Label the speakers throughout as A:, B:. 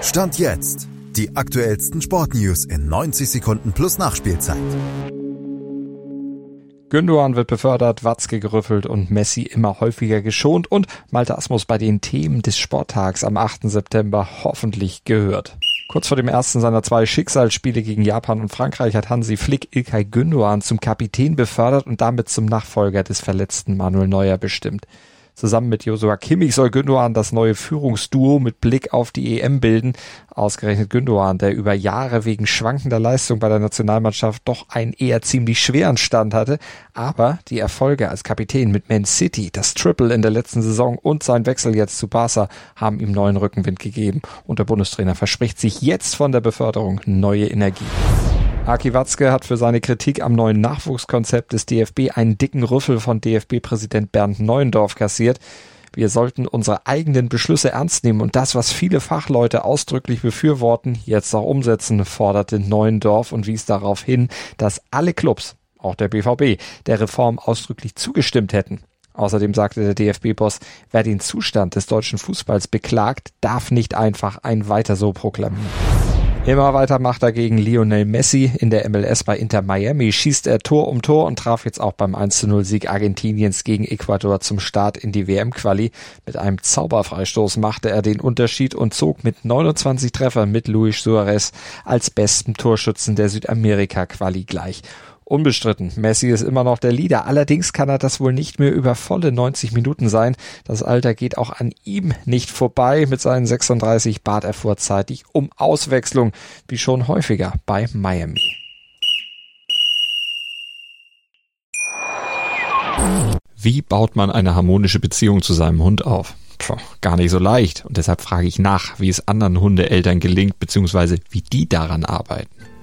A: Stand jetzt. Die aktuellsten Sportnews in 90 Sekunden plus Nachspielzeit.
B: Gündogan wird befördert, Watzke gerüffelt und Messi immer häufiger geschont und Malte Asmus bei den Themen des Sporttags am 8. September hoffentlich gehört. Kurz vor dem ersten seiner zwei Schicksalsspiele gegen Japan und Frankreich hat Hansi Flick Ilkay Gündogan zum Kapitän befördert und damit zum Nachfolger des verletzten Manuel Neuer bestimmt. Zusammen mit Joshua Kimmich soll Gündogan das neue Führungsduo mit Blick auf die EM bilden. Ausgerechnet Gündogan, der über Jahre wegen schwankender Leistung bei der Nationalmannschaft doch einen eher ziemlich schweren Stand hatte. Aber die Erfolge als Kapitän mit Man City, das Triple in der letzten Saison und sein Wechsel jetzt zu Barca haben ihm neuen Rückenwind gegeben. Und der Bundestrainer verspricht sich jetzt von der Beförderung neue Energie. Aki Watzke hat für seine Kritik am neuen Nachwuchskonzept des DFB einen dicken Rüffel von DFB-Präsident Bernd Neuendorf kassiert. Wir sollten unsere eigenen Beschlüsse ernst nehmen und das, was viele Fachleute ausdrücklich befürworten, jetzt auch umsetzen, forderte Neuendorf und wies darauf hin, dass alle Clubs, auch der BVB, der Reform ausdrücklich zugestimmt hätten. Außerdem sagte der DFB-Boss, wer den Zustand des deutschen Fußballs beklagt, darf nicht einfach ein Weiter so proklamieren. Immer weiter macht er gegen Lionel Messi in der MLS bei Inter Miami, schießt er Tor um Tor und traf jetzt auch beim 1-0 Sieg Argentiniens gegen Ecuador zum Start in die WM-Quali. Mit einem Zauberfreistoß machte er den Unterschied und zog mit 29 Treffern mit Luis Suarez als besten Torschützen der Südamerika-Quali gleich. Unbestritten, Messi ist immer noch der Leader. Allerdings kann er das wohl nicht mehr über volle 90 Minuten sein. Das Alter geht auch an ihm nicht vorbei. Mit seinen 36 bat er vorzeitig um Auswechslung, wie schon häufiger bei Miami. Wie baut man eine harmonische Beziehung zu seinem Hund auf? Puh, gar nicht so leicht. Und deshalb frage ich nach, wie es anderen Hundeeltern gelingt, beziehungsweise wie die daran arbeiten.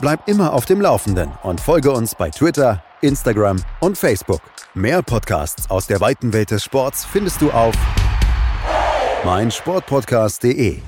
A: Bleib immer auf dem Laufenden und folge uns bei Twitter, Instagram und Facebook. Mehr Podcasts aus der weiten Welt des Sports findest du auf meinsportpodcast.de.